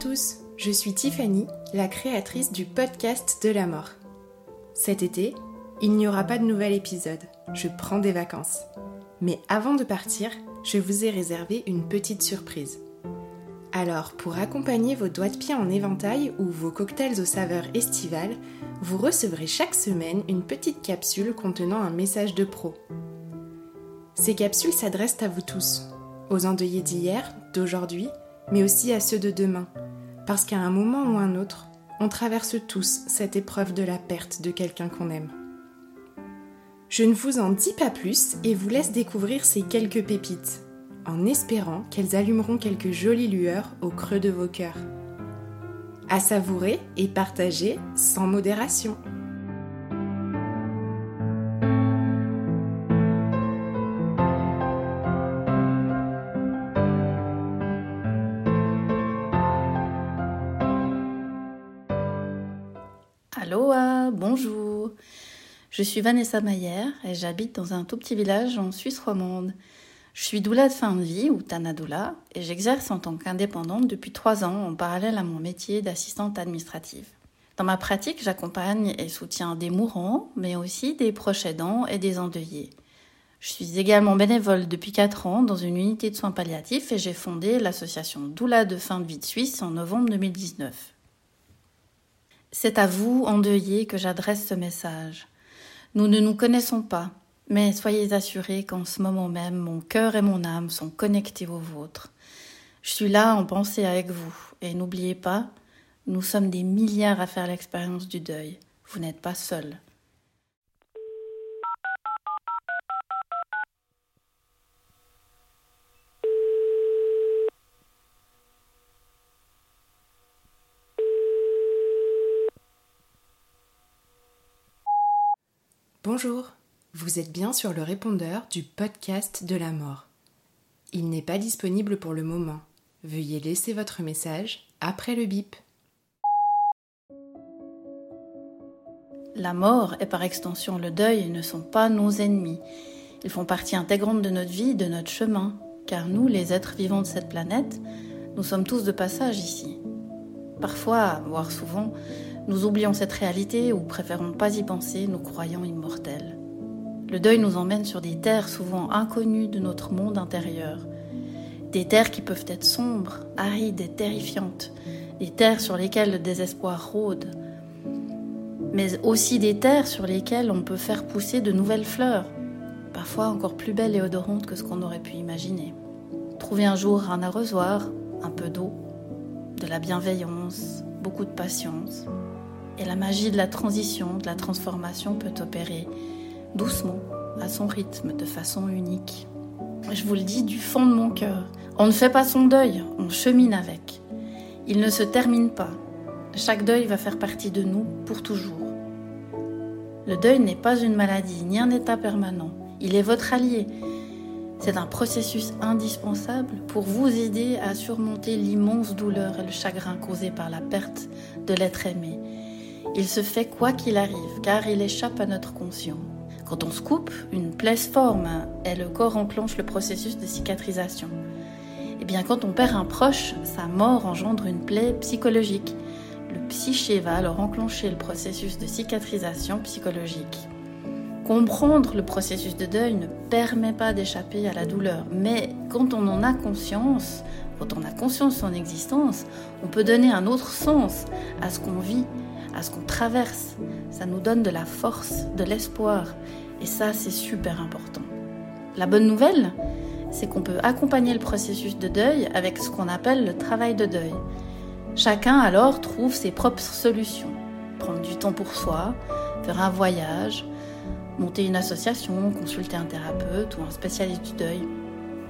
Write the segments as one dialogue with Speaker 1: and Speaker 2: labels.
Speaker 1: Tous, je suis Tiffany, la créatrice du podcast de la mort. Cet été, il n'y aura pas de nouvel épisode, je prends des vacances. Mais avant de partir, je vous ai réservé une petite surprise. Alors, pour accompagner vos doigts de pied en éventail ou vos cocktails aux saveurs estivales, vous recevrez chaque semaine une petite capsule contenant un message de pro. Ces capsules s'adressent à vous tous, aux endeuillés d'hier, d'aujourd'hui mais aussi à ceux de demain, parce qu'à un moment ou un autre, on traverse tous cette épreuve de la perte de quelqu'un qu'on aime. Je ne vous en dis pas plus et vous laisse découvrir ces quelques pépites, en espérant qu'elles allumeront quelques jolies lueurs au creux de vos cœurs. À savourer et partager sans modération.
Speaker 2: Bonjour. Je suis Vanessa Mayer et j'habite dans un tout petit village en Suisse romande. Je suis doula de fin de vie ou Tanadoula et j'exerce en tant qu'indépendante depuis trois ans en parallèle à mon métier d'assistante administrative. Dans ma pratique, j'accompagne et soutiens des mourants, mais aussi des proches aidants et des endeuillés. Je suis également bénévole depuis quatre ans dans une unité de soins palliatifs et j'ai fondé l'association Doula de fin de vie de Suisse en novembre 2019. C'est à vous, endeuillés, que j'adresse ce message. Nous ne nous connaissons pas, mais soyez assurés qu'en ce moment même, mon cœur et mon âme sont connectés aux vôtres. Je suis là en pensée avec vous, et n'oubliez pas, nous sommes des milliards à faire l'expérience du deuil. Vous n'êtes pas seuls.
Speaker 1: Bonjour, vous êtes bien sur le répondeur du podcast de la mort. Il n'est pas disponible pour le moment. Veuillez laisser votre message après le bip.
Speaker 2: La mort et par extension le deuil ne sont pas nos ennemis. Ils font partie intégrante de notre vie, de notre chemin, car nous, les êtres vivants de cette planète, nous sommes tous de passage ici. Parfois, voire souvent, nous oublions cette réalité ou préférons pas y penser, nous croyant immortels. Le deuil nous emmène sur des terres souvent inconnues de notre monde intérieur. Des terres qui peuvent être sombres, arides et terrifiantes. Des terres sur lesquelles le désespoir rôde. Mais aussi des terres sur lesquelles on peut faire pousser de nouvelles fleurs, parfois encore plus belles et odorantes que ce qu'on aurait pu imaginer. Trouver un jour un arrosoir, un peu d'eau, de la bienveillance, beaucoup de patience, et la magie de la transition, de la transformation peut opérer doucement, à son rythme, de façon unique. Je vous le dis du fond de mon cœur. On ne fait pas son deuil, on chemine avec. Il ne se termine pas. Chaque deuil va faire partie de nous pour toujours. Le deuil n'est pas une maladie ni un état permanent. Il est votre allié. C'est un processus indispensable pour vous aider à surmonter l'immense douleur et le chagrin causé par la perte de l'être aimé il se fait quoi qu'il arrive, car il échappe à notre conscient. Quand on se coupe, une plaie se forme et le corps enclenche le processus de cicatrisation. Et eh bien, quand on perd un proche, sa mort engendre une plaie psychologique. Le psyché va alors enclencher le processus de cicatrisation psychologique. Comprendre le processus de deuil ne permet pas d'échapper à la douleur, mais quand on en a conscience, quand on a conscience de son existence, on peut donner un autre sens à ce qu'on vit, à ce qu'on traverse. Ça nous donne de la force, de l'espoir, et ça c'est super important. La bonne nouvelle, c'est qu'on peut accompagner le processus de deuil avec ce qu'on appelle le travail de deuil. Chacun alors trouve ses propres solutions. Prendre du temps pour soi, faire un voyage, monter une association, consulter un thérapeute ou un spécialiste du deuil.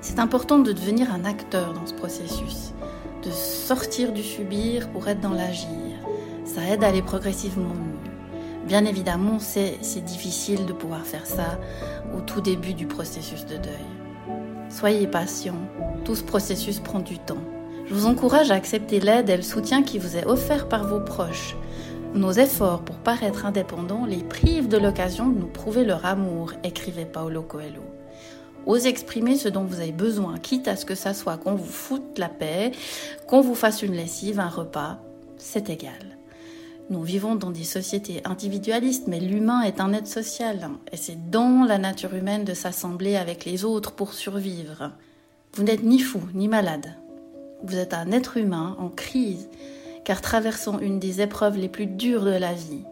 Speaker 2: C'est important de devenir un acteur dans ce processus, de sortir du subir pour être dans l'agir. Ça aide à aller progressivement mieux. Bien évidemment, c'est difficile de pouvoir faire ça au tout début du processus de deuil. Soyez patient, tout ce processus prend du temps. Je vous encourage à accepter l'aide et le soutien qui vous est offert par vos proches. Nos efforts pour paraître indépendants les privent de l'occasion de nous prouver leur amour, écrivait Paolo Coelho. Osez exprimer ce dont vous avez besoin, quitte à ce que ça soit qu'on vous foute la paix, qu'on vous fasse une lessive, un repas, c'est égal. Nous vivons dans des sociétés individualistes, mais l'humain est un être social, et c'est dans la nature humaine de s'assembler avec les autres pour survivre. Vous n'êtes ni fou, ni malade. Vous êtes un être humain en crise, car traversant une des épreuves les plus dures de la vie.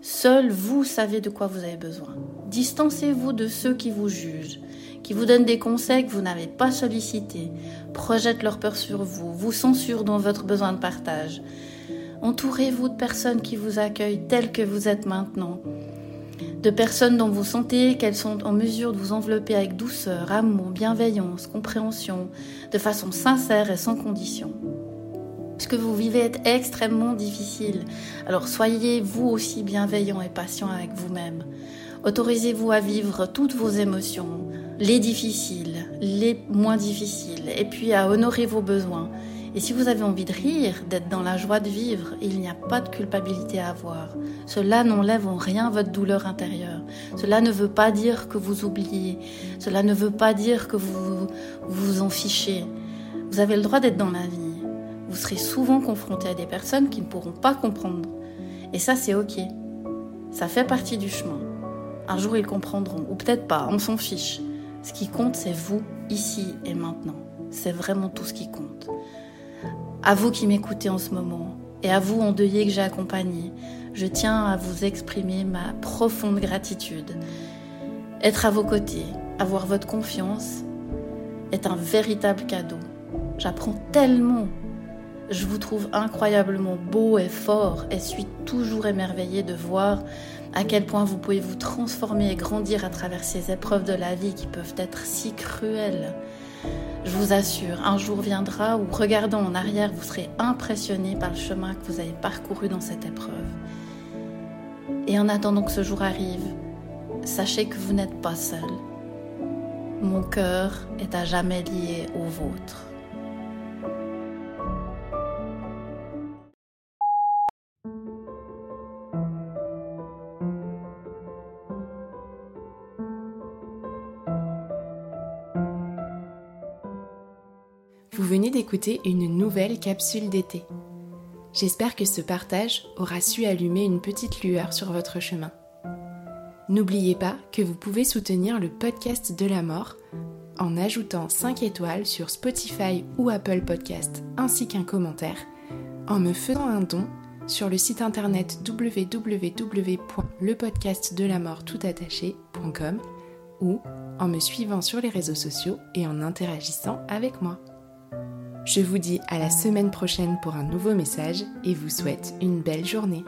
Speaker 2: Seul vous savez de quoi vous avez besoin. Distancez-vous de ceux qui vous jugent, qui vous donnent des conseils que vous n'avez pas sollicités, projettent leur peur sur vous, vous censurent dans votre besoin de partage. Entourez-vous de personnes qui vous accueillent telles que vous êtes maintenant, de personnes dont vous sentez qu'elles sont en mesure de vous envelopper avec douceur, amour, bienveillance, compréhension, de façon sincère et sans condition. Ce que vous vivez est extrêmement difficile, alors soyez vous aussi bienveillant et patient avec vous-même. Autorisez-vous à vivre toutes vos émotions, les difficiles, les moins difficiles, et puis à honorer vos besoins. Et si vous avez envie de rire, d'être dans la joie de vivre, il n'y a pas de culpabilité à avoir. Cela n'enlève en rien votre douleur intérieure. Cela ne veut pas dire que vous oubliez. Cela ne veut pas dire que vous vous en fichez. Vous avez le droit d'être dans la vie vous serez souvent confronté à des personnes qui ne pourront pas comprendre. Et ça, c'est ok. Ça fait partie du chemin. Un jour, ils comprendront, ou peut-être pas, on s'en fiche. Ce qui compte, c'est vous, ici et maintenant. C'est vraiment tout ce qui compte. À vous qui m'écoutez en ce moment, et à vous endeuillés que j'ai accompagné, je tiens à vous exprimer ma profonde gratitude. Être à vos côtés, avoir votre confiance, est un véritable cadeau. J'apprends tellement je vous trouve incroyablement beau et fort et suis toujours émerveillée de voir à quel point vous pouvez vous transformer et grandir à travers ces épreuves de la vie qui peuvent être si cruelles. Je vous assure, un jour viendra où, regardant en arrière, vous serez impressionné par le chemin que vous avez parcouru dans cette épreuve. Et en attendant que ce jour arrive, sachez que vous n'êtes pas seul. Mon cœur est à jamais lié au vôtre.
Speaker 1: Vous venez d'écouter une nouvelle capsule d'été. J'espère que ce partage aura su allumer une petite lueur sur votre chemin. N'oubliez pas que vous pouvez soutenir le podcast de la mort en ajoutant 5 étoiles sur Spotify ou Apple Podcast ainsi qu'un commentaire, en me faisant un don sur le site internet www.lepodcastdelamortoutattaché.com ou en me suivant sur les réseaux sociaux et en interagissant avec moi. Je vous dis à la semaine prochaine pour un nouveau message et vous souhaite une belle journée.